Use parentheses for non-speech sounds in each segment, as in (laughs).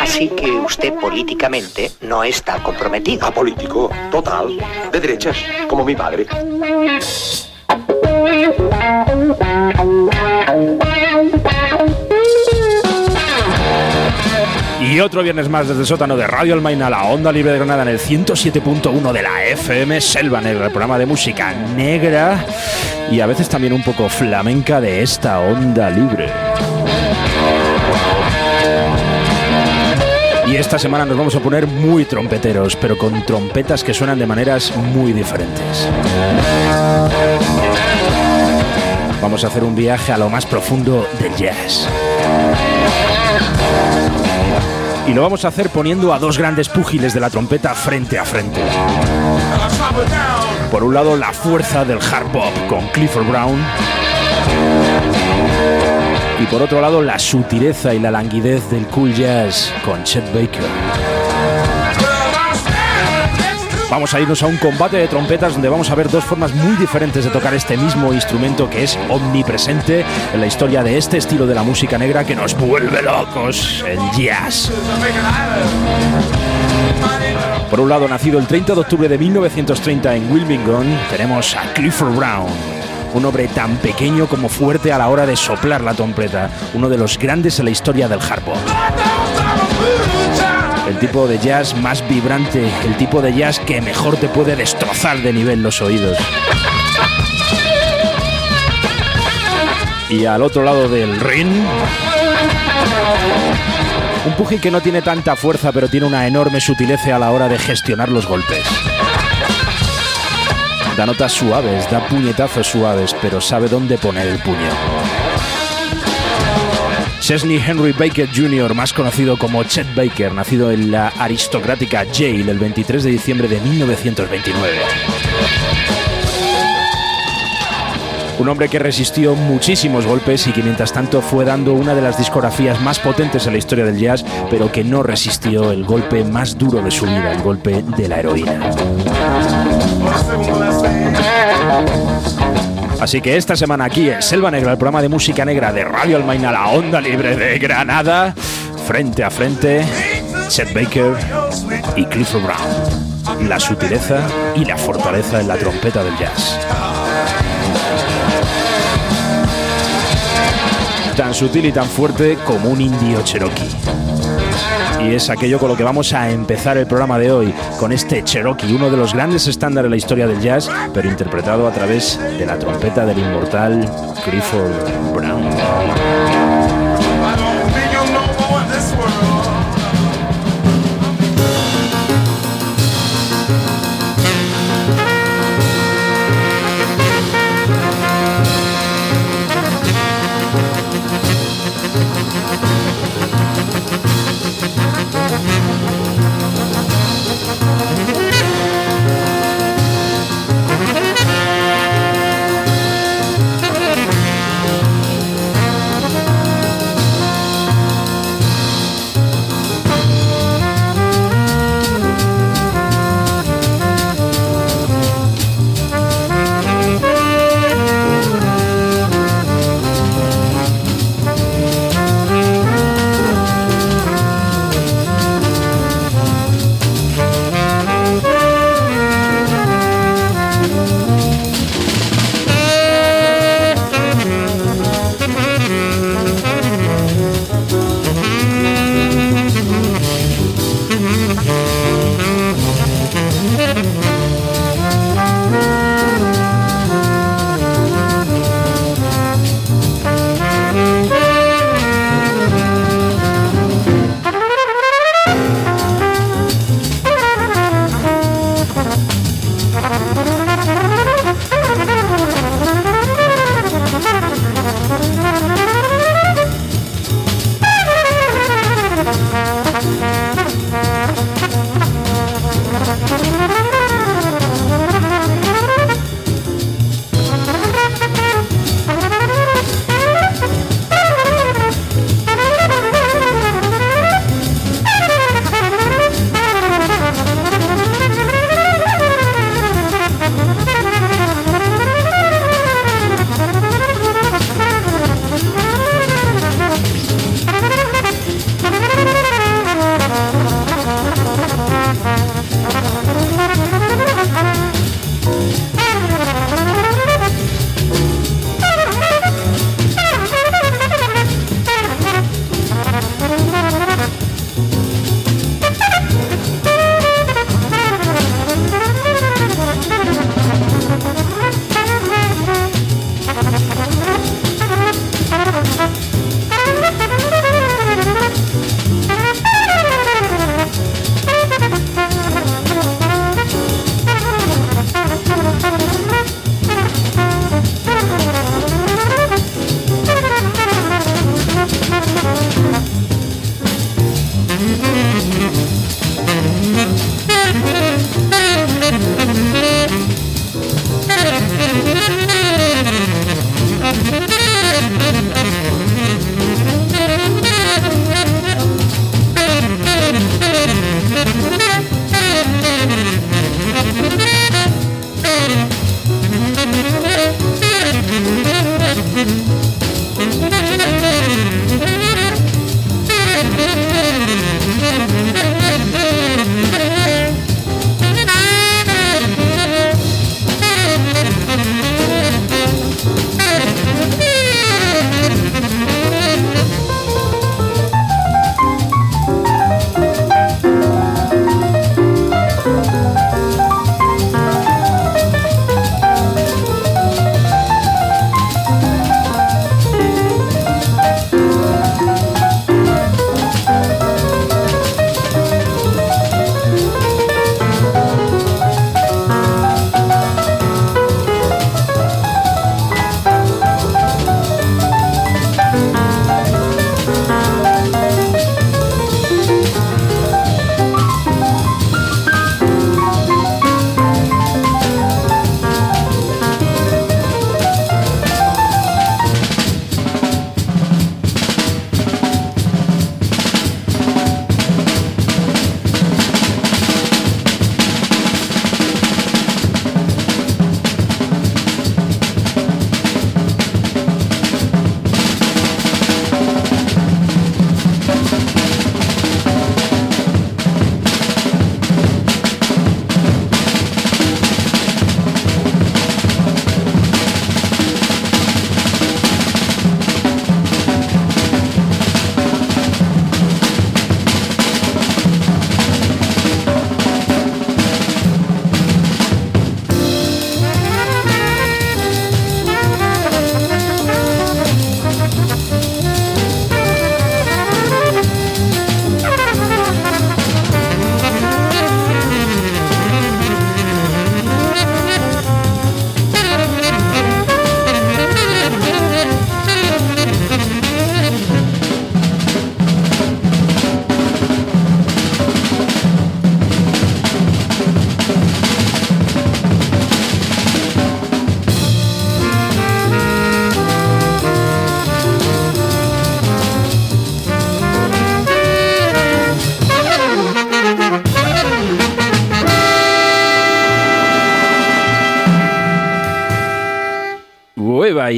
Así que usted políticamente no está comprometido. Apolítico, total, de derechas, como mi padre. (laughs) Y otro viernes más desde el sótano de Radio Almaina, la onda libre de Granada en el 107.1 de la FM Selva Negra, el programa de música negra y a veces también un poco flamenca de esta onda libre. Y esta semana nos vamos a poner muy trompeteros, pero con trompetas que suenan de maneras muy diferentes. Vamos a hacer un viaje a lo más profundo del jazz. Y lo vamos a hacer poniendo a dos grandes púgiles de la trompeta frente a frente. Por un lado, la fuerza del hard bop con Clifford Brown. Y por otro lado, la sutileza y la languidez del cool jazz con Chet Baker. Vamos a irnos a un combate de trompetas donde vamos a ver dos formas muy diferentes de tocar este mismo instrumento que es omnipresente en la historia de este estilo de la música negra que nos vuelve locos, el jazz. Por un lado, nacido el 30 de octubre de 1930 en Wilmington, tenemos a Clifford Brown, un hombre tan pequeño como fuerte a la hora de soplar la trompeta, uno de los grandes en la historia del hard. El tipo de jazz más vibrante, el tipo de jazz que mejor te puede destrozar de nivel los oídos. Y al otro lado del ring, un pugil que no tiene tanta fuerza, pero tiene una enorme sutileza a la hora de gestionar los golpes. Da notas suaves, da puñetazos suaves, pero sabe dónde poner el puño. Chesney Henry Baker Jr., más conocido como Chet Baker, nacido en la aristocrática Yale el 23 de diciembre de 1929. Un hombre que resistió muchísimos golpes y que mientras tanto fue dando una de las discografías más potentes en la historia del jazz, pero que no resistió el golpe más duro de su vida, el golpe de la heroína. Así que esta semana aquí en Selva Negra, el programa de música negra de Radio Almaina, la onda libre de Granada, frente a frente, Chet Baker y Clifford Brown. La sutileza y la fortaleza en la trompeta del jazz. Tan sutil y tan fuerte como un indio cherokee. Y es aquello con lo que vamos a empezar el programa de hoy, con este Cherokee, uno de los grandes estándares de la historia del jazz, pero interpretado a través de la trompeta del inmortal Clifford Brown.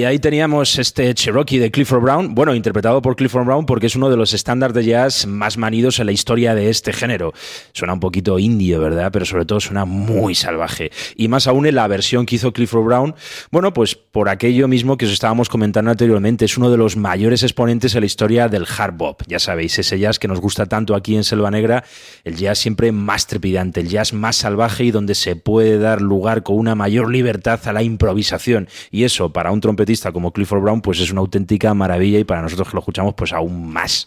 Y ahí teníamos este Cherokee de Clifford Brown, bueno, interpretado por Clifford Brown porque es uno de los estándares de jazz más manidos en la historia de este género. Suena un poquito indio, ¿verdad? Pero sobre todo suena muy salvaje. Y más aún en la versión que hizo Clifford Brown, bueno, pues por aquello mismo que os estábamos comentando anteriormente, es uno de los mayores exponentes en la historia del hard bop. Ya sabéis, ese jazz que nos gusta tanto aquí en Selva Negra, el jazz siempre más trepidante, el jazz más salvaje y donde se puede dar lugar con una mayor libertad a la improvisación. Y eso, para un trompetista como Clifford Brown, pues es una auténtica maravilla y para nosotros que lo escuchamos, pues aún más.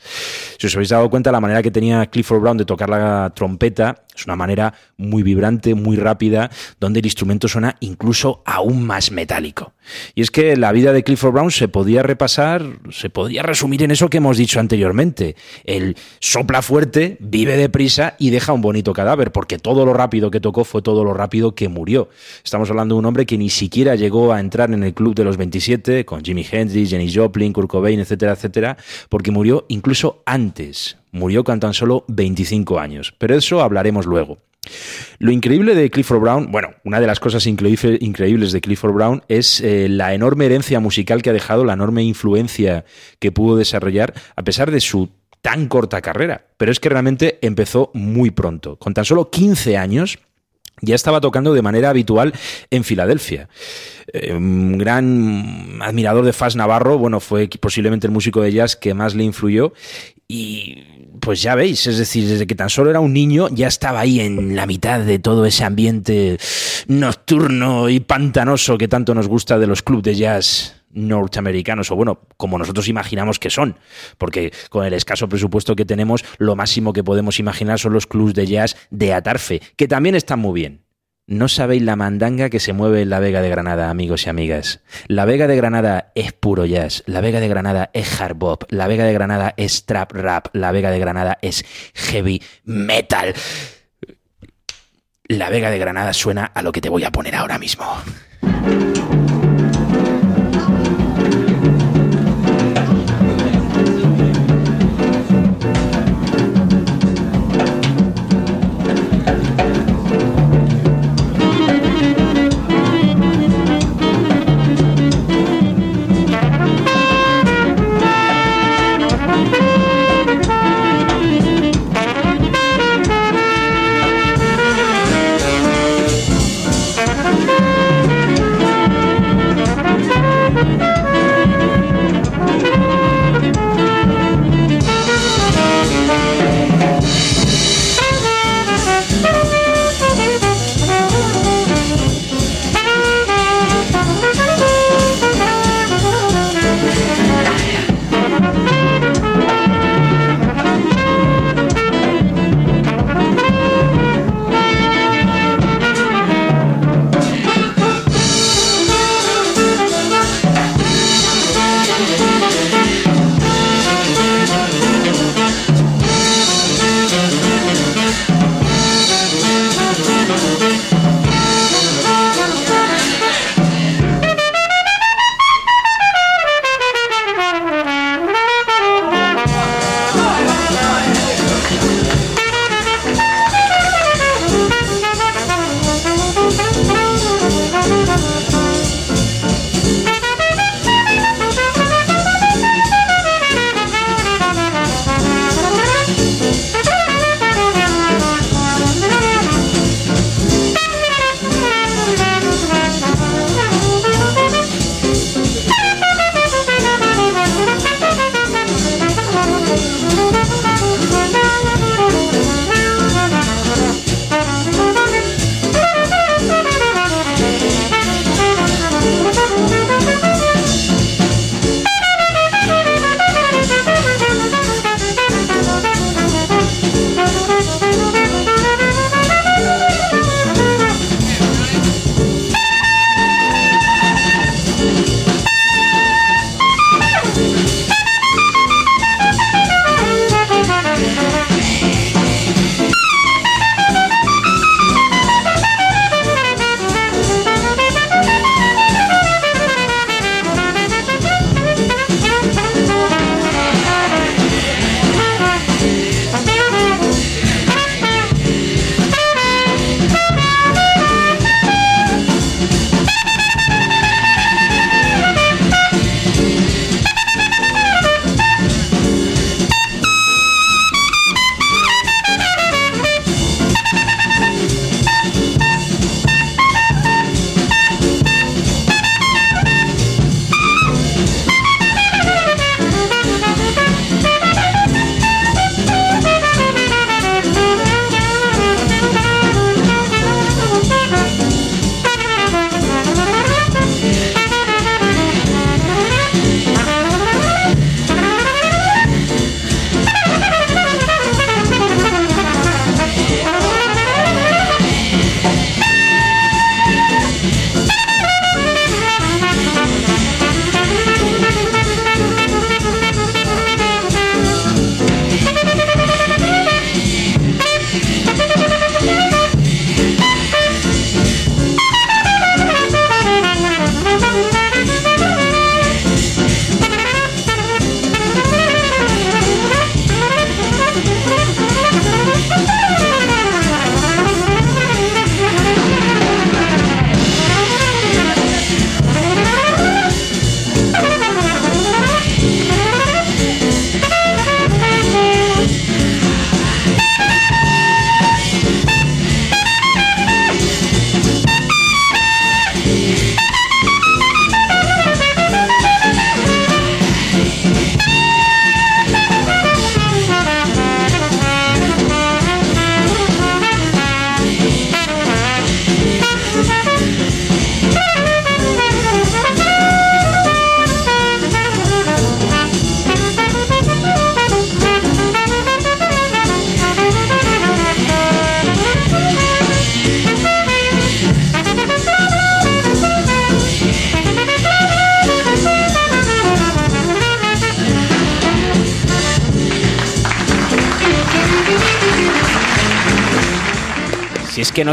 Si os habéis dado cuenta, la manera que tenía Clifford Brown de tocar la trompeta es una manera muy vibrante, muy rápida, donde el instrumento suena incluso aún más metálico. Y es que la vida de Clifford Brown se podía repasar, se podía resumir en eso que hemos dicho anteriormente. El sopla fuerte, vive deprisa y deja un bonito cadáver, porque todo lo rápido que tocó fue todo lo rápido que murió. Estamos hablando de un hombre que ni siquiera llegó a entrar en el club de los 27, con Jimi Hendrix, Jenny Joplin, Kurt Cobain, etcétera, etcétera, porque murió incluso antes. Murió con tan solo 25 años. Pero eso hablaremos luego. Lo increíble de Clifford Brown, bueno, una de las cosas increíbles de Clifford Brown es eh, la enorme herencia musical que ha dejado, la enorme influencia que pudo desarrollar a pesar de su tan corta carrera. Pero es que realmente empezó muy pronto. Con tan solo 15 años ya estaba tocando de manera habitual en Filadelfia. Eh, un gran admirador de Faz Navarro, bueno, fue posiblemente el músico de jazz que más le influyó y pues ya veis, es decir, desde que tan solo era un niño ya estaba ahí en la mitad de todo ese ambiente nocturno y pantanoso que tanto nos gusta de los clubes de jazz norteamericanos, o bueno, como nosotros imaginamos que son, porque con el escaso presupuesto que tenemos, lo máximo que podemos imaginar son los clubs de jazz de Atarfe, que también están muy bien. No sabéis la mandanga que se mueve en la Vega de Granada, amigos y amigas. La Vega de Granada es puro jazz, la Vega de Granada es hard bop, la Vega de Granada es trap rap, la Vega de Granada es heavy metal. La Vega de Granada suena a lo que te voy a poner ahora mismo.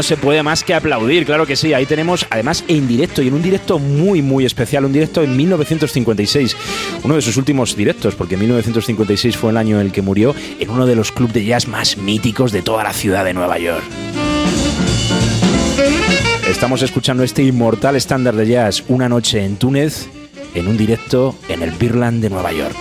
Se puede más que aplaudir, claro que sí. Ahí tenemos, además, en directo y en un directo muy, muy especial, un directo en 1956, uno de sus últimos directos, porque 1956 fue el año en el que murió, en uno de los clubes de jazz más míticos de toda la ciudad de Nueva York. Estamos escuchando este inmortal estándar de jazz, Una noche en Túnez, en un directo en el Birland de Nueva York.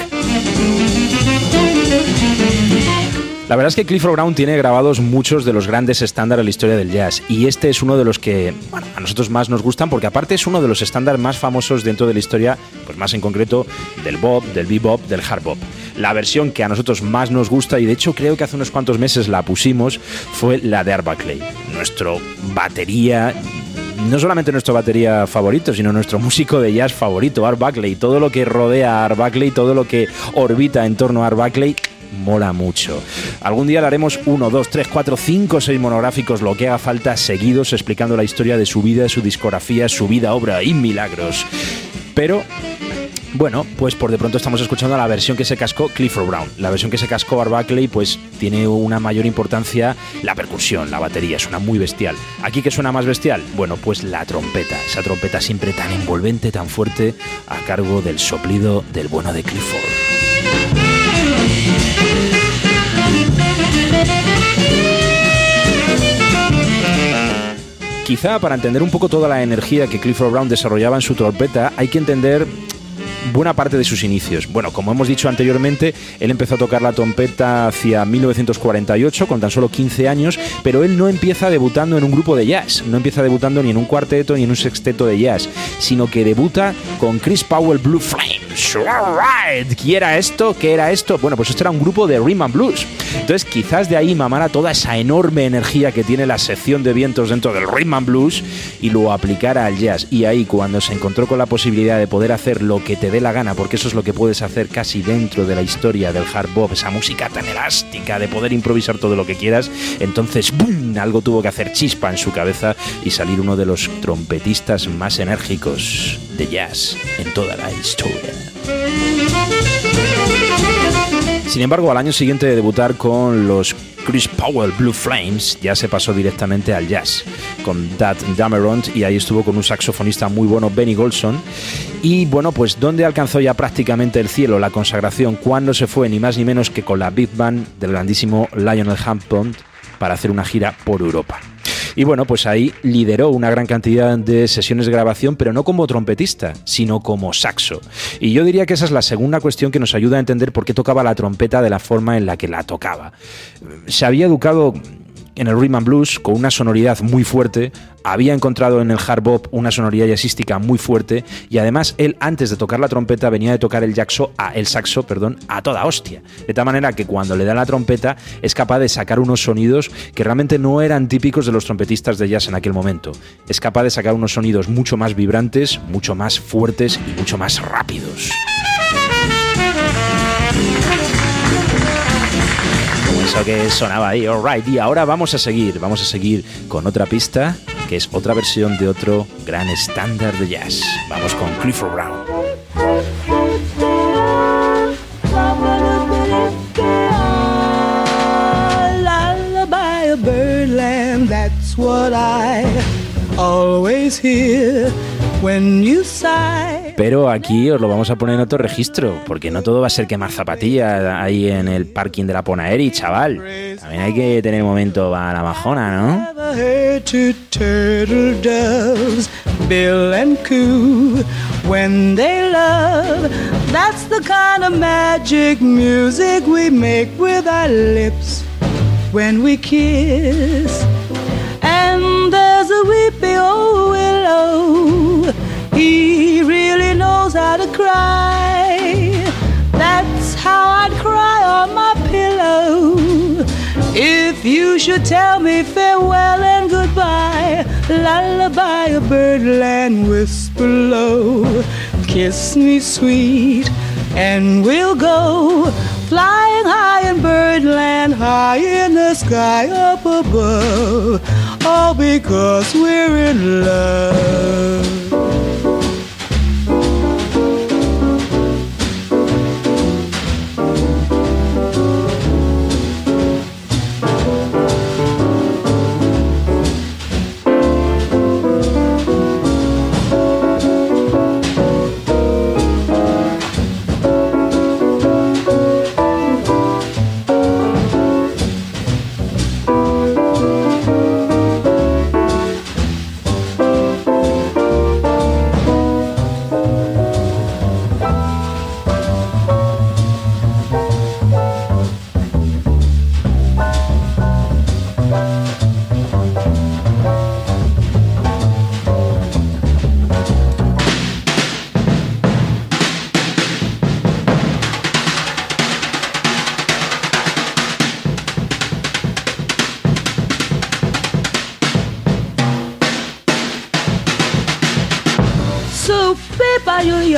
La verdad es que Clifford Brown tiene grabados muchos de los grandes estándares de la historia del jazz y este es uno de los que a nosotros más nos gustan porque aparte es uno de los estándares más famosos dentro de la historia, pues más en concreto del bop, del bebop, del hard bop. La versión que a nosotros más nos gusta y de hecho creo que hace unos cuantos meses la pusimos fue la de Art Buckley, nuestro batería no solamente nuestro batería favorito, sino nuestro músico de jazz favorito, Art Buckley. Todo lo que rodea a Art Buckley, todo lo que orbita en torno a Art Buckley, mola mucho. Algún día le haremos uno, dos, tres, cuatro, cinco, seis monográficos, lo que haga falta, seguidos, explicando la historia de su vida, su discografía, su vida, obra y milagros. Pero bueno, pues por de pronto estamos escuchando la versión que se cascó Clifford Brown. La versión que se cascó Buckley, pues tiene una mayor importancia la percusión, la batería, suena muy bestial. ¿Aquí qué suena más bestial? Bueno, pues la trompeta, esa trompeta siempre tan envolvente, tan fuerte, a cargo del soplido del bueno de Clifford. Quizá para entender un poco toda la energía que Clifford Brown desarrollaba en su trompeta, hay que entender buena parte de sus inicios. Bueno, como hemos dicho anteriormente, él empezó a tocar la trompeta hacia 1948, con tan solo 15 años, pero él no empieza debutando en un grupo de jazz, no empieza debutando ni en un cuarteto ni en un sexteto de jazz, sino que debuta con Chris Powell Blue Flames. ¿Qué era esto? ¿Qué era esto? Bueno, pues esto era un grupo de rhythm and blues. Entonces, quizás de ahí mamara toda esa enorme energía que tiene la sección de vientos dentro del rhythm and blues y lo aplicara al jazz. Y ahí, cuando se encontró con la posibilidad de poder hacer lo que te dé la gana, porque eso es lo que puedes hacer casi dentro de la historia del hard bop, esa música tan elástica de poder improvisar todo lo que quieras, entonces ¡boom! algo tuvo que hacer chispa en su cabeza y salir uno de los trompetistas más enérgicos jazz en toda la historia. Sin embargo, al año siguiente de debutar con los Chris Powell Blue Flames, ya se pasó directamente al jazz con Dad Dameron y ahí estuvo con un saxofonista muy bueno, Benny Golson. Y bueno, pues ¿dónde alcanzó ya prácticamente el cielo, la consagración? Cuando se fue, ni más ni menos que con la Big Band del grandísimo Lionel Hampton para hacer una gira por Europa. Y bueno, pues ahí lideró una gran cantidad de sesiones de grabación, pero no como trompetista, sino como saxo. Y yo diría que esa es la segunda cuestión que nos ayuda a entender por qué tocaba la trompeta de la forma en la que la tocaba. Se había educado en el rhythm and blues con una sonoridad muy fuerte, había encontrado en el hard bop una sonoridad jazzística muy fuerte y además él antes de tocar la trompeta venía de tocar el a el saxo, perdón, a toda hostia. De tal manera que cuando le da la trompeta es capaz de sacar unos sonidos que realmente no eran típicos de los trompetistas de jazz en aquel momento. Es capaz de sacar unos sonidos mucho más vibrantes, mucho más fuertes y mucho más rápidos. Eso que sonaba ahí, alright. Y ahora vamos a seguir, vamos a seguir con otra pista que es otra versión de otro gran estándar de jazz. Vamos con Clifford Brown. Birdland, that's what I always hear. Pero aquí os lo vamos a poner en otro registro, porque no todo va a ser quemar zapatillas ahí en el parking de la Ponaeri, chaval. También hay que tener momento para la bajona, ¿no? Knows how to cry. That's how I'd cry on my pillow. If you should tell me farewell and goodbye, lullaby of birdland whisper low, kiss me sweet, and we'll go flying high in birdland, high in the sky up above, all because we're in love.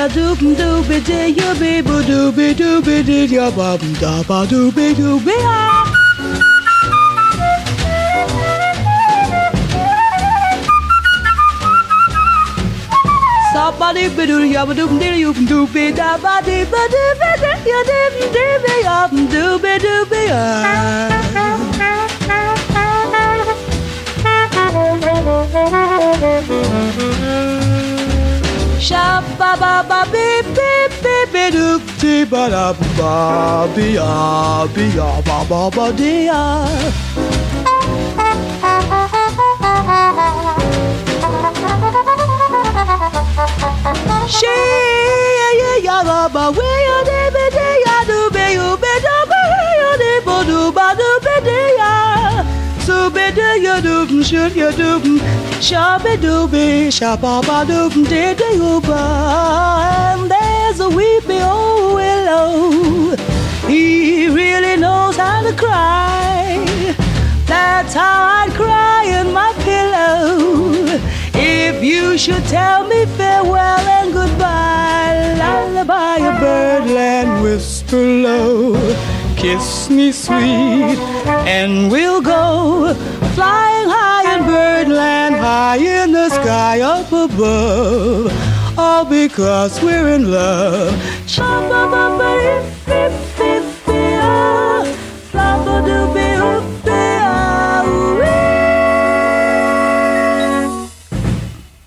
da doop doop de yo be bo doop doop de ya ba da ba doop doop ya. Somebody be do ya ba doop de yo doop da ba de ba de ba de ya de de be ya doop doop ya. Shabba ba ba beep beep beep beep doop dee ba da ba be ya be ya ba ba ba dee ya. She ya ya ba ba we ya de be de ya do be you be do be you de bo do ba do be de ya. Be ya should ya do sha be do be sha ba ba do de de. And there's a weepy old willow. He really knows how to cry. That's how I'd cry in my pillow. If you should tell me farewell and goodbye, lullaby a birdland whisper low. Kiss me sweet, and we'll go flying high in birdland, high in the sky up above. All because we're in love.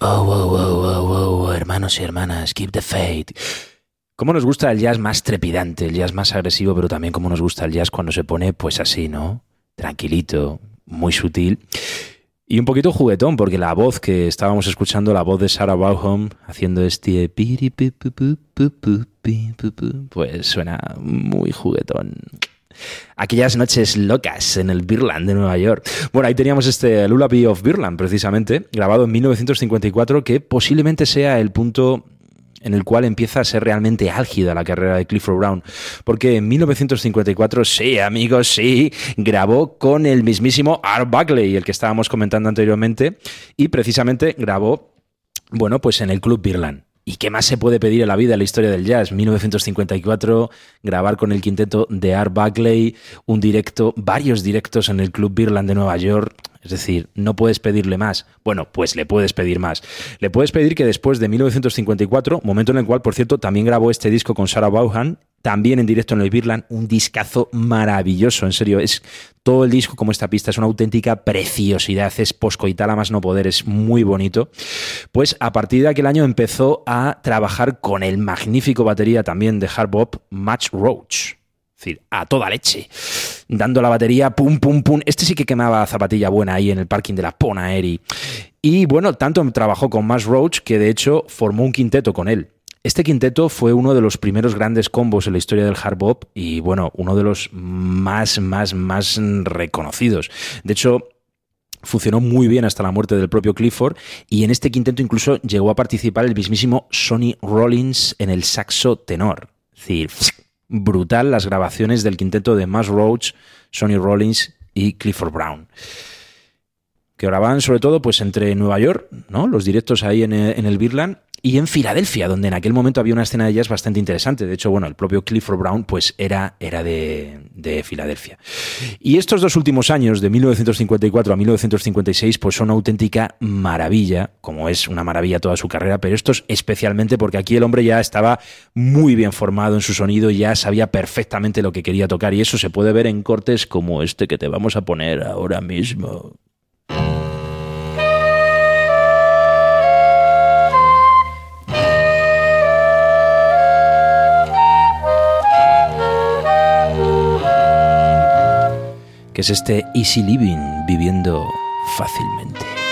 Oh, wow, wow, wow, hermanos y hermanas, keep the faith. ¿Cómo nos gusta el jazz más trepidante, el jazz más agresivo, pero también cómo nos gusta el jazz cuando se pone pues así, ¿no? Tranquilito, muy sutil. Y un poquito juguetón, porque la voz que estábamos escuchando, la voz de Sarah Bauham, haciendo este... Pues suena muy juguetón. Aquellas noches locas en el Birland de Nueva York. Bueno, ahí teníamos este Lullaby of Birland, precisamente, grabado en 1954, que posiblemente sea el punto en el cual empieza a ser realmente álgida la carrera de Clifford Brown, porque en 1954, sí, amigos, sí, grabó con el mismísimo Art Buckley, el que estábamos comentando anteriormente, y precisamente grabó, bueno, pues en el Club Birland. ¿Y qué más se puede pedir en la vida en la historia del jazz? 1954, grabar con el quinteto de Art Buckley, un directo, varios directos en el Club Birland de Nueva York. Es decir, no puedes pedirle más. Bueno, pues le puedes pedir más. Le puedes pedir que después de 1954, momento en el cual, por cierto, también grabó este disco con Sarah Vaughan, también en directo en el Birland, un discazo maravilloso, en serio, es todo el disco como esta pista, es una auténtica preciosidad, es poscoital a más no poder, es muy bonito. Pues a partir de aquel año empezó a trabajar con el magnífico batería también de hard bop, Match Roach. Es decir, a toda leche. Dando la batería, pum, pum, pum. Este sí que quemaba zapatilla buena ahí en el parking de la Pona Eri. Y bueno, tanto trabajó con Match Roach que de hecho formó un quinteto con él. Este quinteto fue uno de los primeros grandes combos en la historia del hard bop y bueno, uno de los más, más, más reconocidos. De hecho, funcionó muy bien hasta la muerte del propio Clifford y en este quinteto incluso llegó a participar el mismísimo Sonny Rollins en el saxo tenor. Es decir, brutal las grabaciones del quinteto de Mass Roach, Sonny Rollins y Clifford Brown que grababan sobre todo pues entre Nueva York, ¿no? Los directos ahí en el, en el Birland y en Filadelfia, donde en aquel momento había una escena de jazz bastante interesante. De hecho, bueno, el propio Clifford Brown pues era, era de, de Filadelfia. Y estos dos últimos años, de 1954 a 1956, pues son una auténtica maravilla, como es una maravilla toda su carrera, pero estos especialmente porque aquí el hombre ya estaba muy bien formado en su sonido, ya sabía perfectamente lo que quería tocar y eso se puede ver en cortes como este que te vamos a poner ahora mismo. Que es este easy living, viviendo fácilmente.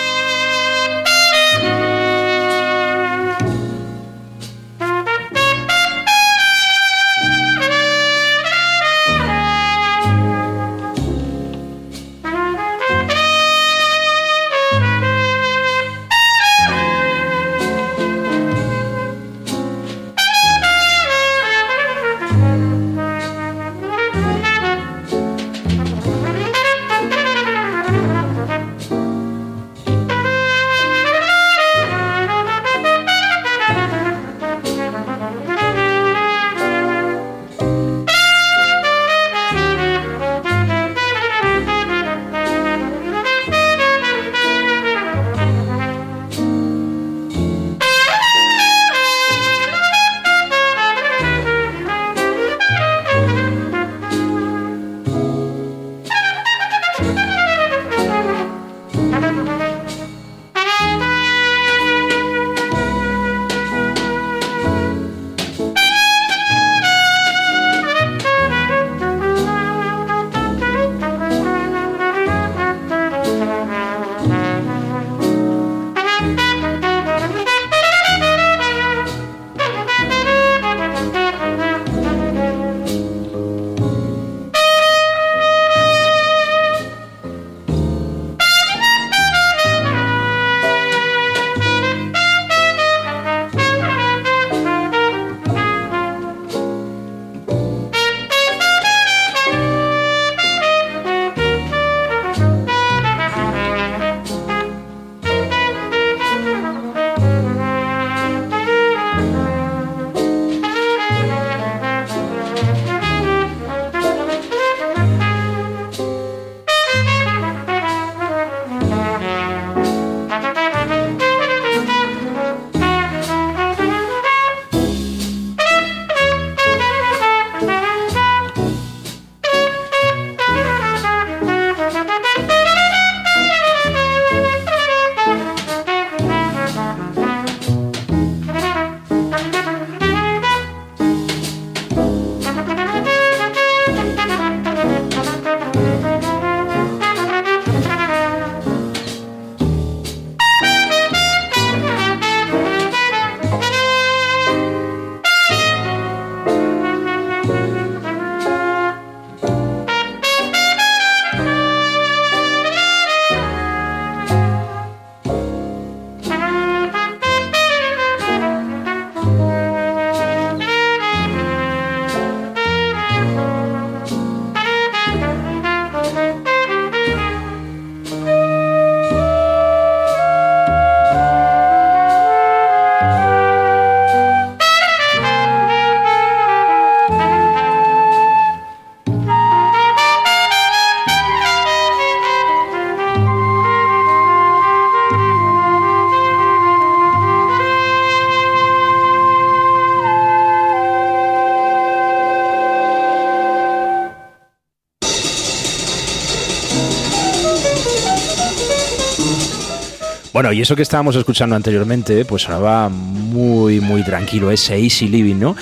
Y eso que estábamos escuchando anteriormente, pues sonaba muy, muy tranquilo, ese easy living, ¿no?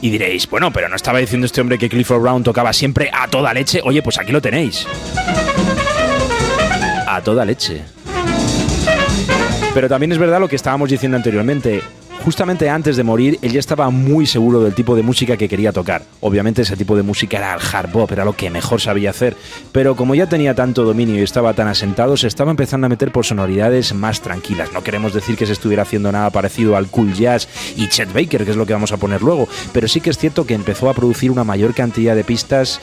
Y diréis, bueno, pero no estaba diciendo este hombre que Clifford Brown tocaba siempre a toda leche. Oye, pues aquí lo tenéis. A toda leche. Pero también es verdad lo que estábamos diciendo anteriormente. Justamente antes de morir, él ya estaba muy seguro del tipo de música que quería tocar. Obviamente ese tipo de música era el hard bop, era lo que mejor sabía hacer. Pero como ya tenía tanto dominio y estaba tan asentado, se estaba empezando a meter por sonoridades más tranquilas. No queremos decir que se estuviera haciendo nada parecido al cool jazz y Chet Baker, que es lo que vamos a poner luego. Pero sí que es cierto que empezó a producir una mayor cantidad de pistas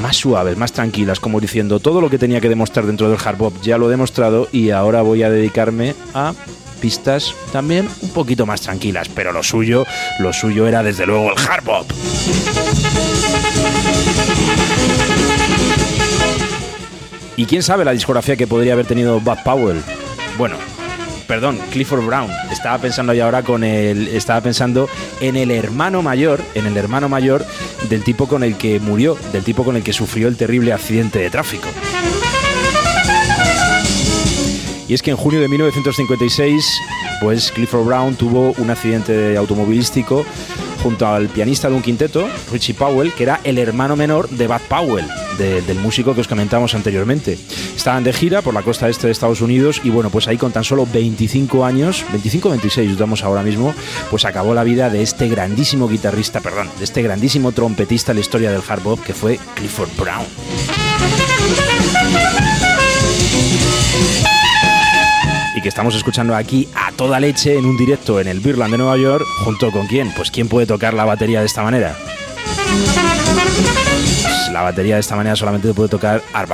más suaves, más tranquilas, como diciendo todo lo que tenía que demostrar dentro del hard bop ya lo he demostrado y ahora voy a dedicarme a pistas también un poquito más tranquilas, pero lo suyo, lo suyo era desde luego el hard bop. ¿Y quién sabe la discografía que podría haber tenido Bud Powell? Bueno, perdón, Clifford Brown. Estaba pensando ya ahora con el. Estaba pensando en el hermano mayor, en el hermano mayor del tipo con el que murió, del tipo con el que sufrió el terrible accidente de tráfico. Y es que en junio de 1956, pues Clifford Brown tuvo un accidente automovilístico junto al pianista de un quinteto, Richie Powell, que era el hermano menor de Bud Powell, del músico que os comentamos anteriormente. Estaban de gira por la costa este de Estados Unidos y bueno, pues ahí con tan solo 25 años, 25-26 estamos ahora mismo, pues acabó la vida de este grandísimo guitarrista, perdón, de este grandísimo trompetista en la historia del hard bop que fue Clifford Brown que estamos escuchando aquí a toda leche en un directo en el Birland de Nueva York, junto con quién? Pues quién puede tocar la batería de esta manera. Pues la batería de esta manera solamente puede tocar Art.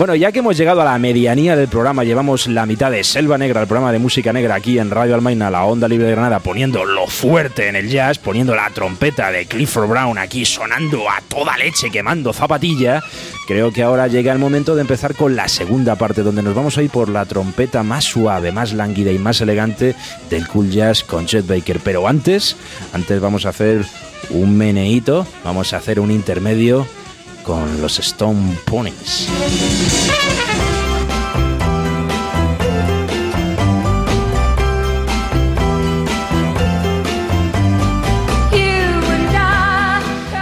Bueno, ya que hemos llegado a la medianía del programa, llevamos la mitad de Selva Negra, el programa de música negra aquí en Radio Almaina, la Onda Libre de Granada, poniendo lo fuerte en el jazz, poniendo la trompeta de Clifford Brown aquí sonando a toda leche, quemando zapatilla. Creo que ahora llega el momento de empezar con la segunda parte, donde nos vamos a ir por la trompeta más suave, más lánguida y más elegante del cool jazz con Chet Baker. Pero antes, antes vamos a hacer un meneíto, vamos a hacer un intermedio con los Stone Ponies.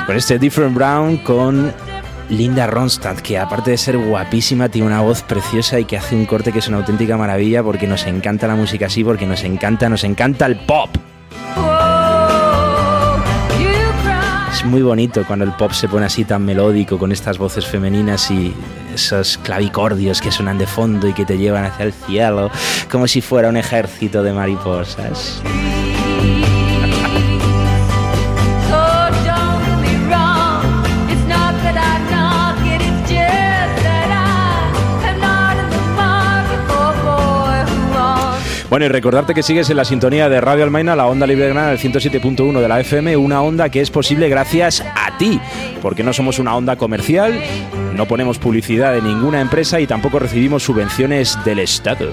Con este Different Brown con Linda Ronstadt, que aparte de ser guapísima, tiene una voz preciosa y que hace un corte que es una auténtica maravilla porque nos encanta la música así, porque nos encanta, nos encanta el pop. Muy bonito cuando el pop se pone así tan melódico, con estas voces femeninas y esos clavicordios que suenan de fondo y que te llevan hacia el cielo, como si fuera un ejército de mariposas. Bueno, y recordarte que sigues en la sintonía de Radio Almaina, la onda libre Granada, el 107.1 de la FM, una onda que es posible gracias a ti, porque no somos una onda comercial, no ponemos publicidad de ninguna empresa y tampoco recibimos subvenciones del Estado.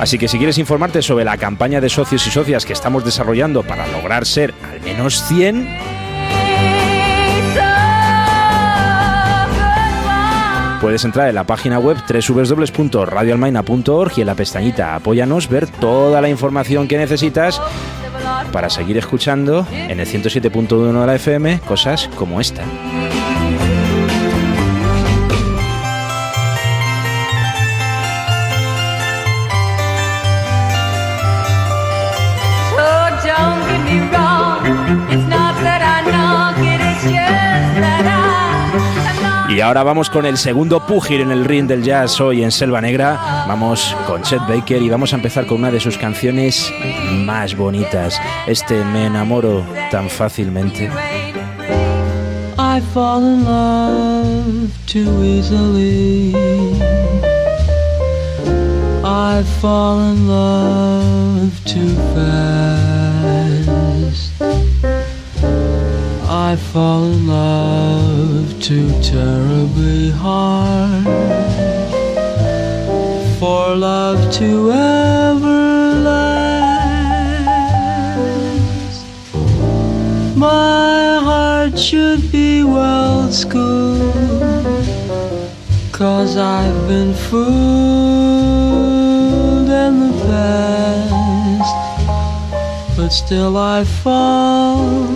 Así que si quieres informarte sobre la campaña de socios y socias que estamos desarrollando para lograr ser al menos 100, puedes entrar en la página web www.radioalmaina.org y en la pestañita Apóyanos ver toda la información que necesitas para seguir escuchando en el 107.1 de la FM cosas como esta. Y ahora vamos con el segundo pugil en el ring del jazz hoy en Selva Negra. Vamos con Chet Baker y vamos a empezar con una de sus canciones más bonitas. Este Me enamoro tan fácilmente. I fall in love too easily. I fall in love too fast. I fall in love too terribly hard for love to ever last. My heart should be well schooled Cause I've been fooled in the past, but still I fall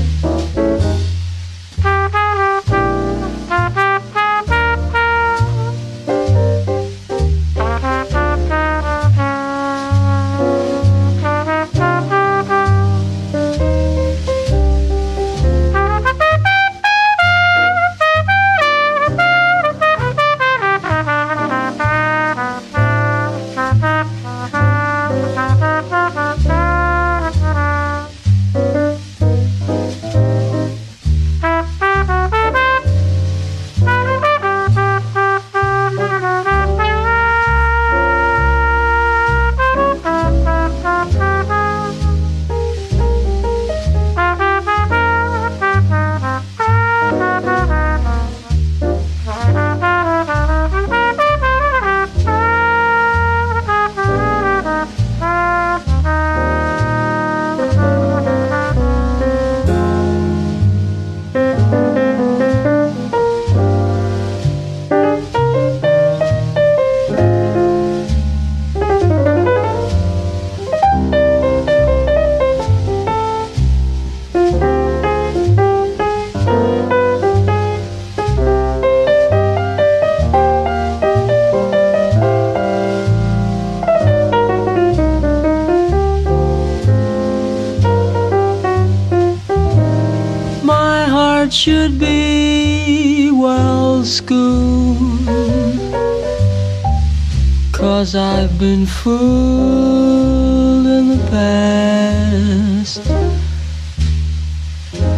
Cause I've been fooled in the past.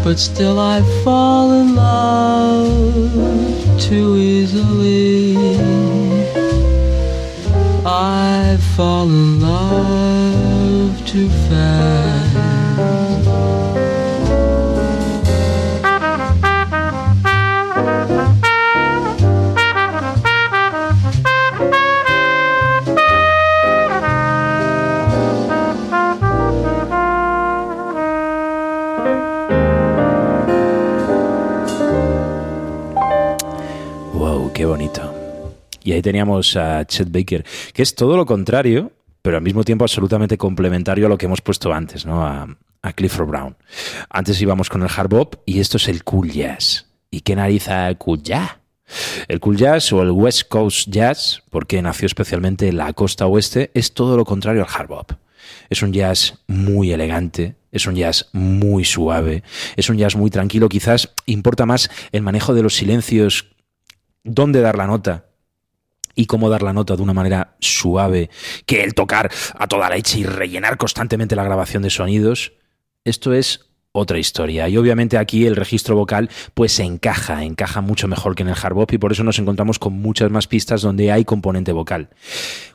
But still I fall in love too easily. I fall in teníamos a Chet Baker, que es todo lo contrario, pero al mismo tiempo absolutamente complementario a lo que hemos puesto antes, ¿no? A, Clifford Brown. Antes íbamos con el hard bop y esto es el cool jazz. ¿Y qué nariza el cool jazz? El cool jazz o el West Coast Jazz, porque nació especialmente en la costa oeste, es todo lo contrario al hard bop. Es un jazz muy elegante, es un jazz muy suave, es un jazz muy tranquilo, quizás importa más el manejo de los silencios, dónde dar la nota, y cómo dar la nota de una manera suave que el tocar a toda leche y rellenar constantemente la grabación de sonidos, esto es otra historia. Y obviamente aquí el registro vocal pues encaja, encaja mucho mejor que en el hard y por eso nos encontramos con muchas más pistas donde hay componente vocal.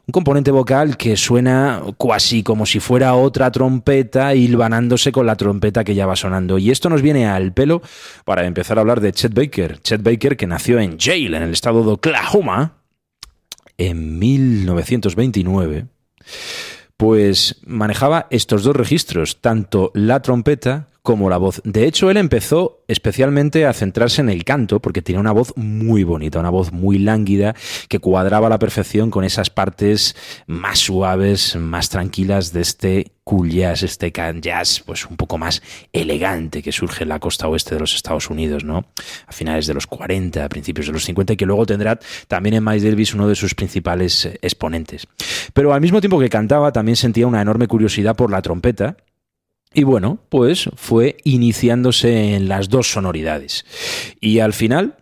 Un componente vocal que suena casi como si fuera otra trompeta hilvanándose con la trompeta que ya va sonando. Y esto nos viene al pelo para empezar a hablar de Chet Baker. Chet Baker que nació en Yale, en el estado de Oklahoma, en 1929, pues manejaba estos dos registros, tanto la trompeta como la voz. De hecho, él empezó especialmente a centrarse en el canto, porque tenía una voz muy bonita, una voz muy lánguida, que cuadraba a la perfección con esas partes más suaves, más tranquilas de este cool jazz, este can jazz, pues un poco más elegante que surge en la costa oeste de los Estados Unidos, ¿no? A finales de los 40, a principios de los 50, y que luego tendrá también en Miles Davis uno de sus principales eh, exponentes. Pero al mismo tiempo que cantaba, también sentía una enorme curiosidad por la trompeta, y bueno, pues fue iniciándose en las dos sonoridades. Y al final,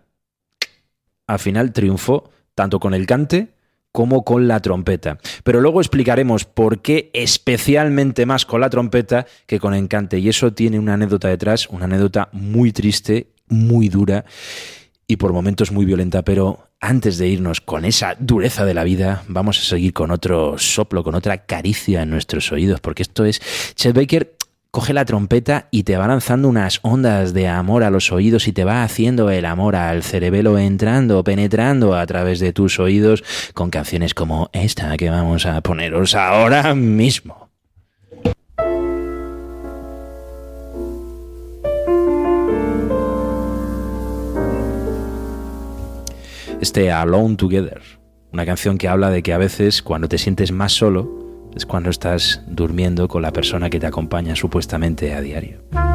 al final triunfó tanto con el cante como con la trompeta. Pero luego explicaremos por qué especialmente más con la trompeta que con el cante. Y eso tiene una anécdota detrás, una anécdota muy triste, muy dura y por momentos muy violenta. Pero antes de irnos con esa dureza de la vida, vamos a seguir con otro soplo, con otra caricia en nuestros oídos, porque esto es Chet Baker coge la trompeta y te va lanzando unas ondas de amor a los oídos y te va haciendo el amor al cerebelo entrando, penetrando a través de tus oídos con canciones como esta que vamos a poneros ahora mismo. Este Alone Together, una canción que habla de que a veces cuando te sientes más solo, es cuando estás durmiendo con la persona que te acompaña supuestamente a diario.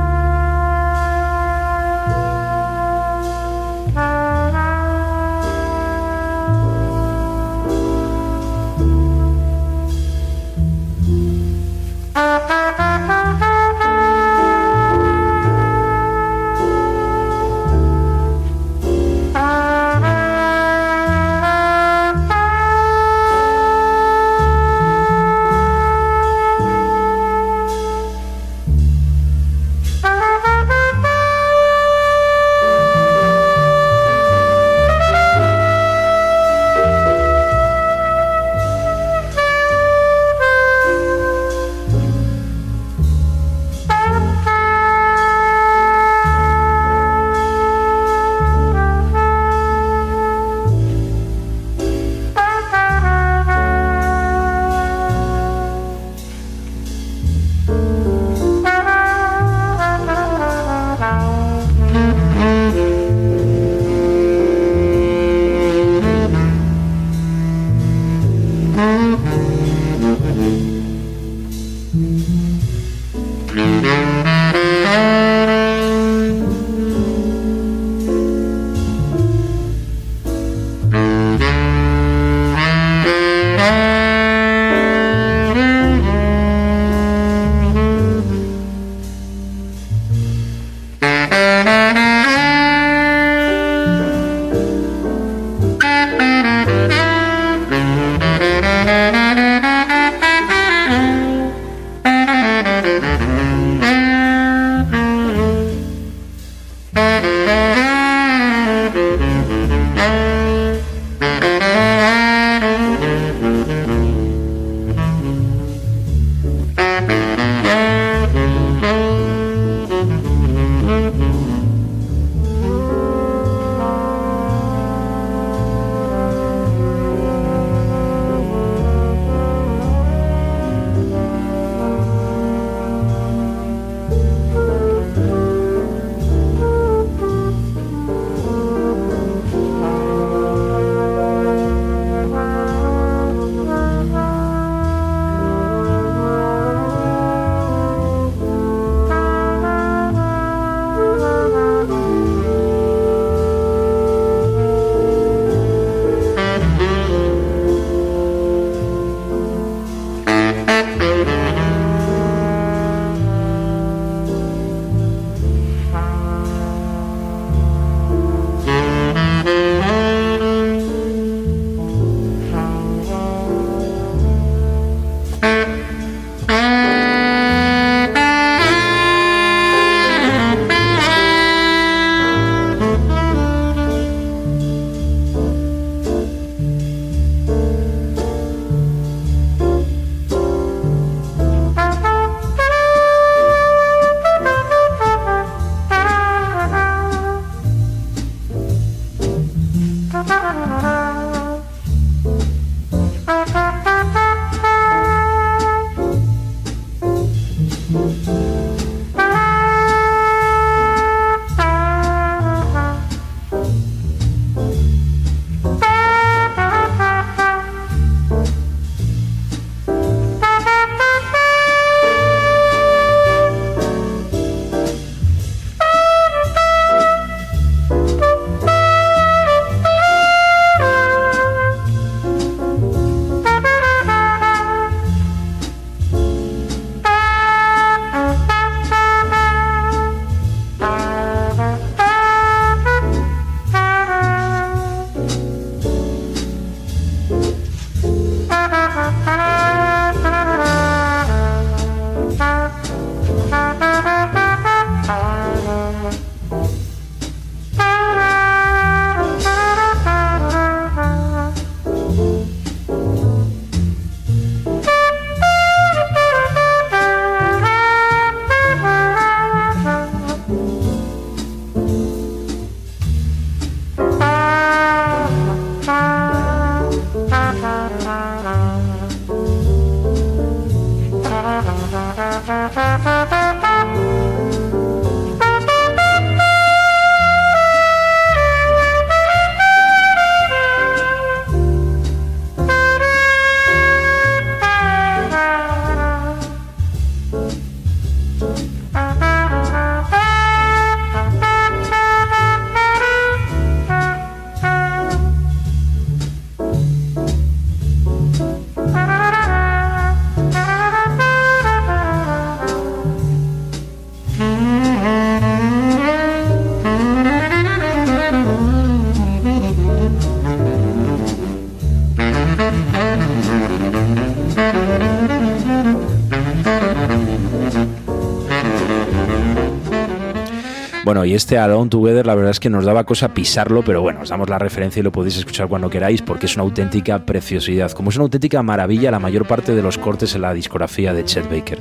Y este Alone Together la verdad es que nos daba cosa pisarlo, pero bueno, os damos la referencia y lo podéis escuchar cuando queráis porque es una auténtica preciosidad, como es una auténtica maravilla la mayor parte de los cortes en la discografía de Chet Baker.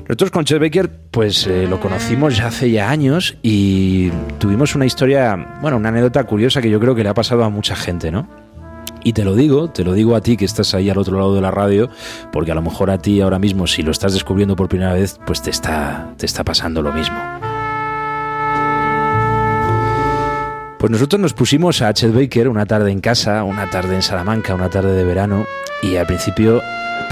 Nosotros con Chet Baker pues eh, lo conocimos ya hace ya años y tuvimos una historia, bueno, una anécdota curiosa que yo creo que le ha pasado a mucha gente, ¿no? Y te lo digo, te lo digo a ti que estás ahí al otro lado de la radio, porque a lo mejor a ti ahora mismo, si lo estás descubriendo por primera vez, pues te está, te está pasando lo mismo. Pues nosotros nos pusimos a Chet Baker una tarde en casa, una tarde en Salamanca, una tarde de verano, y al principio,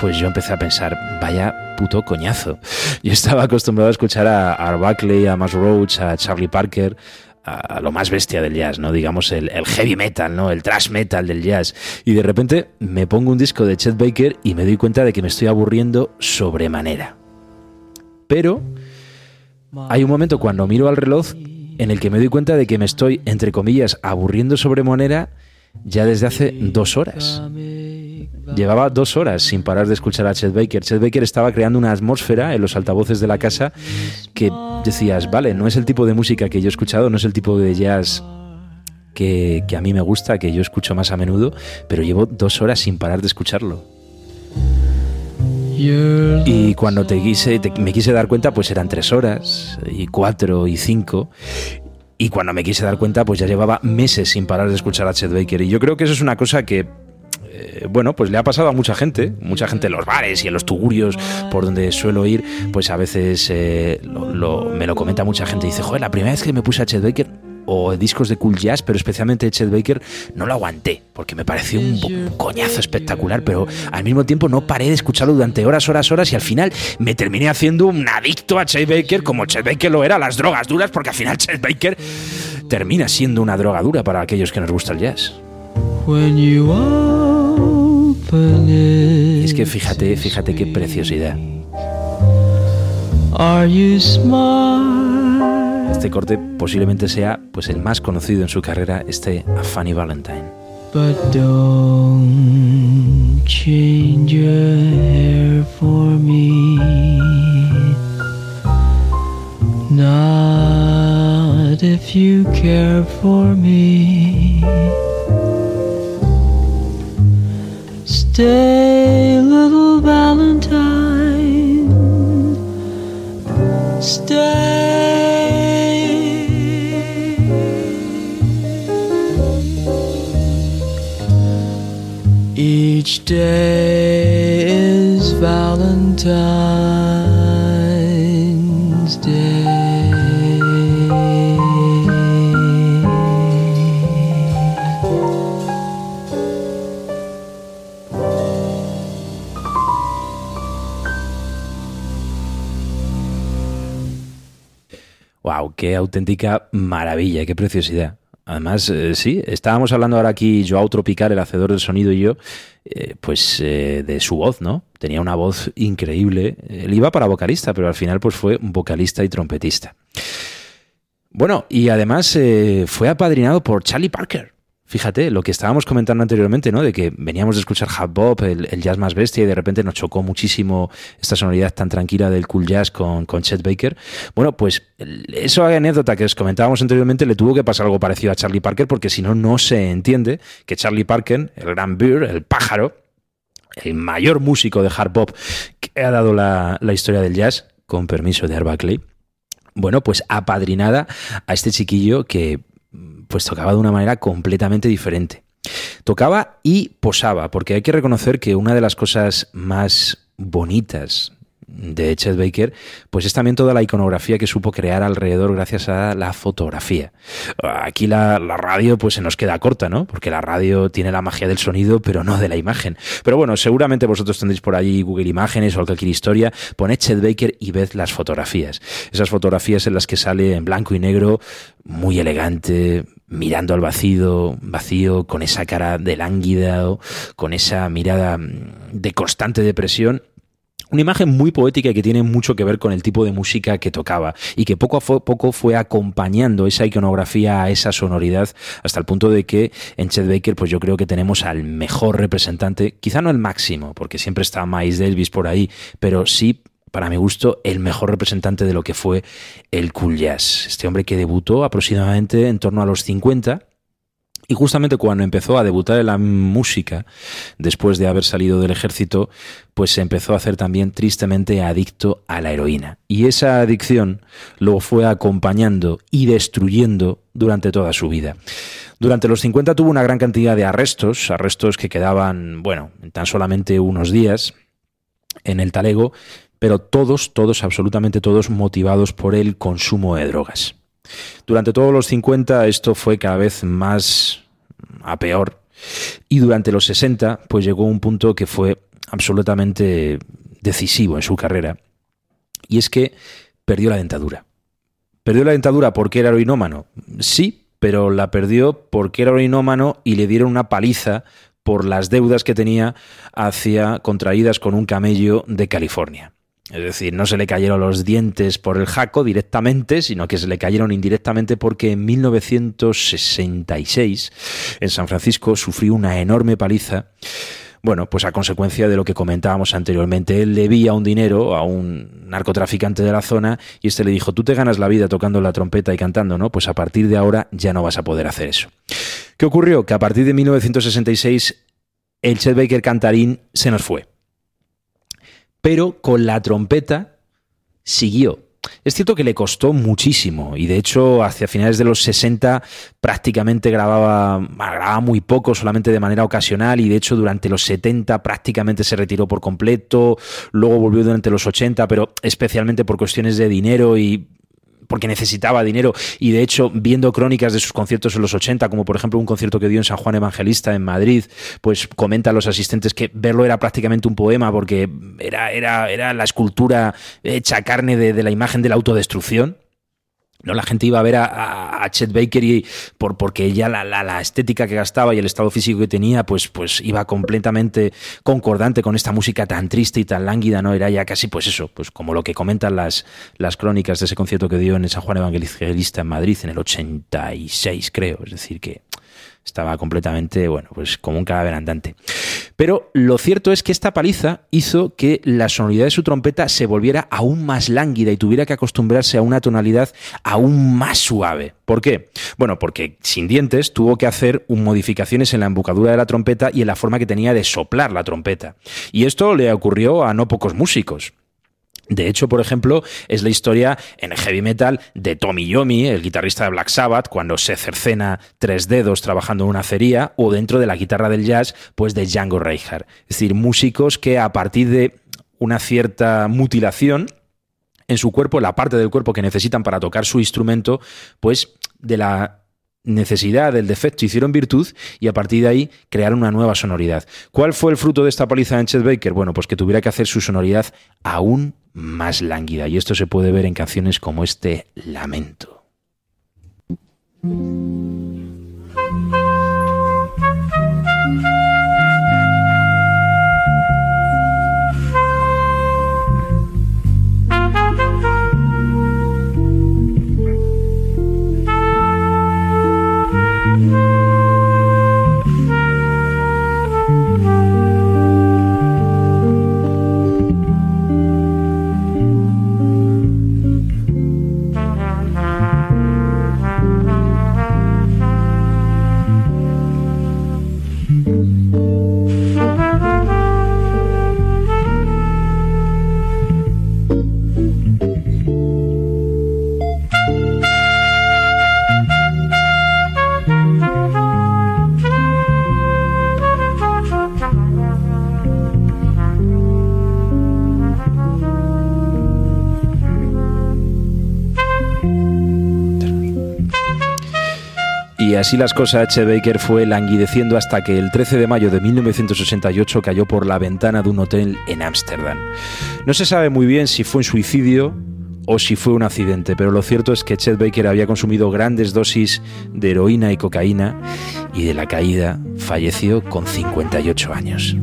pues yo empecé a pensar, vaya puto coñazo. Yo estaba acostumbrado a escuchar a Art Buckley, a Max Roach, a Charlie Parker, a lo más bestia del jazz, ¿no? Digamos el, heavy metal, ¿no? El thrash metal del jazz. Y de repente me pongo un disco de Chet Baker y me doy cuenta de que me estoy aburriendo sobremanera. Pero hay un momento cuando miro al reloj en el que me doy cuenta de que me estoy, entre comillas, aburriendo sobremanera ya desde hace dos horas. Llevaba dos horas sin parar de escuchar a Chet Baker. Chet Baker estaba creando una atmósfera en los altavoces de la casa que decías, vale, no es el tipo de música que yo he escuchado, no es el tipo de jazz que, a mí me gusta, que yo escucho más a menudo, pero llevo dos horas sin parar de escucharlo. Y cuando te quise, me quise dar cuenta, pues eran tres horas, y cuatro, y cinco. Y cuando me quise dar cuenta, pues ya llevaba meses sin parar de escuchar a Chet Baker. Y yo creo que eso es una cosa que eh, bueno, pues le ha pasado a mucha gente, mucha gente en los bares y en los tugurios por donde suelo ir, pues a veces eh, me lo comenta mucha gente dice, joder, la primera vez que me puse a Chet Baker o discos de cool jazz, pero especialmente Chet Baker, no lo aguanté, porque me pareció un coñazo espectacular, pero al mismo tiempo no paré de escucharlo durante horas, horas, horas, y al final me terminé haciendo un adicto a Chet Baker, como Chet Baker lo era a las drogas duras, porque al final Chet Baker termina siendo una droga dura para aquellos que nos gusta el jazz. Es que fíjate, fíjate qué preciosidad. Este corte posiblemente sea pues el más conocido en su carrera, este A Funny Valentine. But don't change your hair for me. Not if you care for me. Stay, little Valentine. Stay. Each day is Valentine's Day. qué auténtica maravilla, qué preciosidad. Además, eh, sí, estábamos hablando ahora aquí, Joao Tropical, el hacedor del sonido, y yo, eh, pues eh, de su voz, ¿no? Tenía una voz increíble. Él iba para vocalista, pero al final pues fue vocalista y trompetista. Bueno, y además fue apadrinado por Charlie Parker. Fíjate, lo que estábamos comentando anteriormente, ¿no? De que veníamos de escuchar hard bop, el, jazz más bestia, y de repente nos chocó muchísimo esta sonoridad tan tranquila del cool jazz con, con Chet Baker. Bueno, pues eso anécdota que os comentábamos anteriormente le tuvo que pasar algo parecido a Charlie Parker, porque si no, no se entiende que Charlie Parker, el gran Bear, el pájaro, el mayor músico de hard bop que ha dado la, la historia del jazz, con permiso de Buckley, bueno, pues apadrinada a este chiquillo que pues tocaba de una manera completamente diferente. Tocaba y posaba, porque hay que reconocer que una de las cosas más bonitas de Chet Baker, pues es también toda la iconografía que supo crear alrededor gracias a la fotografía. Aquí la, radio pues se nos queda corta, ¿no? Porque la radio tiene la magia del sonido, pero no de la imagen. Pero bueno, seguramente vosotros tendréis por ahí Google Imágenes o cualquier historia, poned Chet Baker y ved las fotografías. Esas fotografías en las que sale en blanco y negro, muy elegante, mirando al vacío, vacío, con esa cara de lánguida, con esa mirada de constante depresión. Una imagen muy poética que tiene mucho que ver con el tipo de música que tocaba y que poco a poco fue acompañando esa iconografía a esa sonoridad hasta el punto de que en Chet Baker pues yo creo que tenemos al mejor representante, quizá no el máximo, porque siempre está Miles Davis por ahí, pero sí para mi gusto, el mejor representante de lo que fue el cool jazz. Este hombre que debutó aproximadamente en torno a los 50 y justamente cuando empezó a debutar en la música, después de haber salido del ejército, pues se empezó a hacer también tristemente adicto a la heroína. Y esa adicción lo fue acompañando y destruyendo durante toda su vida. Durante los 50 tuvo una gran cantidad de arrestos, arrestos que quedaban, bueno, tan solamente unos días en el talego, pero todos, todos, absolutamente todos motivados por el consumo de drogas. Durante todos los 50 esto fue cada vez más a peor y durante los 60 pues llegó un punto que fue absolutamente decisivo en su carrera y es que perdió la dentadura. ¿Perdió la dentadura porque era heroinómano? Sí, pero la perdió porque era heroinómano y le dieron una paliza por las deudas que tenía hacia contraídas con un camello de California. Es decir, no se le cayeron los dientes por el jaco directamente, sino que se le cayeron indirectamente porque en 1966 en San Francisco sufrió una enorme paliza. Bueno, pues a consecuencia de lo que comentábamos anteriormente, él debía un dinero a un narcotraficante de la zona y este le dijo, tú te ganas la vida tocando la trompeta y cantando, ¿no? Pues a partir de ahora ya no vas a poder hacer eso. ¿Qué ocurrió? Que a partir de 1966 el Chet Baker cantarín se nos fue pero con la trompeta siguió. Es cierto que le costó muchísimo y de hecho hacia finales de los 60 prácticamente grababa, grababa muy poco, solamente de manera ocasional y de hecho durante los 70 prácticamente se retiró por completo, luego volvió durante los 80, pero especialmente por cuestiones de dinero y porque necesitaba dinero y de hecho viendo crónicas de sus conciertos en los 80, como por ejemplo un concierto que dio en San Juan Evangelista en Madrid, pues comentan los asistentes que verlo era prácticamente un poema porque era, era, era la escultura hecha carne de la imagen de la autodestrucción. ¿No? La gente iba a ver a, Chet Baker y por, porque ya la, la, estética que gastaba y el estado físico que tenía, pues, pues iba completamente concordante con esta música tan triste y tan lánguida, ¿no? Era ya casi, pues eso, pues como lo que comentan las, las crónicas de ese concierto que dio en San Juan Evangelista en Madrid en el 86, creo. Es decir, que estaba completamente, bueno, pues como un cadáver andante. Pero lo cierto es que esta paliza hizo que la sonoridad de su trompeta se volviera aún más lánguida y tuviera que acostumbrarse a una tonalidad aún más suave. ¿Por qué? Bueno, porque sin dientes tuvo que hacer modificaciones en la embocadura de la trompeta y en la forma que tenía de soplar la trompeta. Y esto le ocurrió a no pocos músicos. De hecho, por ejemplo, es la historia en heavy metal de Tommy Yomi, el guitarrista de Black Sabbath, cuando se cercena tres dedos trabajando en una acería, o dentro de la guitarra del jazz, pues de Django Reinhardt. Es decir, músicos que a partir de una cierta mutilación en su cuerpo, la parte del cuerpo que necesitan para tocar su instrumento, pues de la necesidad del defecto hicieron virtud y a partir de ahí crearon una nueva sonoridad. ¿Cuál fue el fruto de esta paliza en Chet Baker? Bueno, pues que tuviera que hacer su sonoridad aún más lánguida y esto se puede ver en canciones como este Lamento. Así las cosas, H. Baker fue languideciendo hasta que el 13 de mayo de 1968 cayó por la ventana de un hotel en Ámsterdam. No se sabe muy bien si fue un suicidio o si fue un accidente, pero lo cierto es que Chet Baker había consumido grandes dosis de heroína y cocaína y de la caída falleció con 58 años.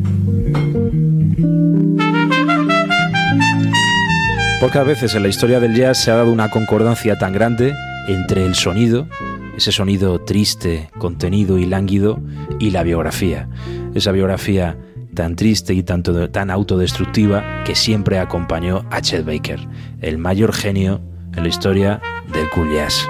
Pocas veces en la historia del jazz se ha dado una concordancia tan grande entre el sonido ese sonido triste, contenido y lánguido, y la biografía. Esa biografía tan triste y tanto, tan autodestructiva que siempre acompañó a Chet Baker, el mayor genio en la historia del cool jazz.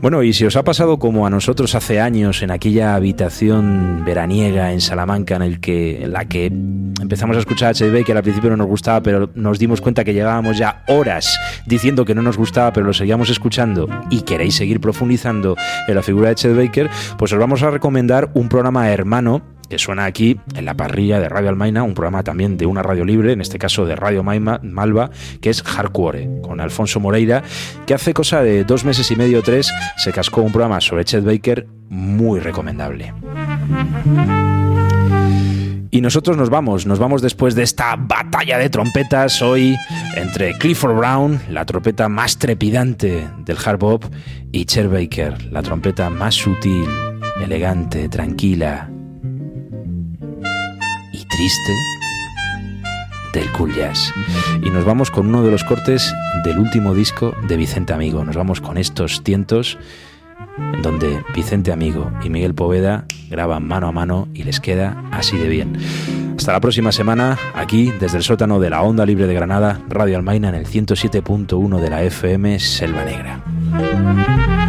Bueno, y si os ha pasado como a nosotros hace años en aquella habitación veraniega en Salamanca en, el que, en la que empezamos a escuchar Chet Baker, al principio no nos gustaba, pero nos dimos cuenta que llegábamos ya horas diciendo que no nos gustaba, pero lo seguíamos escuchando y queréis seguir profundizando en la figura de Chet Baker, pues os vamos a recomendar un programa hermano que suena aquí en la parrilla de Radio Almaina, un programa también de una radio libre, en este caso de Radio Malva, que es Hardcore, con Alfonso Moreira, que hace cosa de dos meses y medio, tres, se cascó un programa sobre Chet Baker muy recomendable. Y nosotros nos vamos, nos vamos después de esta batalla de trompetas hoy entre Clifford Brown, la trompeta más trepidante del hard bop, y Chet Baker, la trompeta más sutil, elegante, tranquila, triste del cool jazz. Y nos vamos con uno de los cortes del último disco de Vicente Amigo. Nos vamos con estos tientos en donde Vicente Amigo y Miguel Poveda graban mano a mano y les queda así de bien. Hasta la próxima semana, aquí desde el sótano de la Onda Libre de Granada, Radio Almaina en el 107.1 de la FM Selva Negra.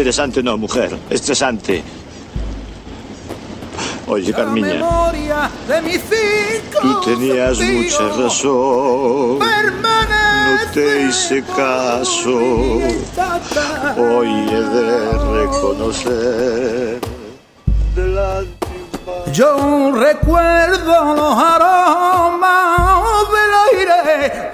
Interesante no, mujer. Estresante. Oye, Carmiña. Tú tenías mucha razón. No te hice caso. Hoy he de reconocer. Yo recuerdo los aromas del aire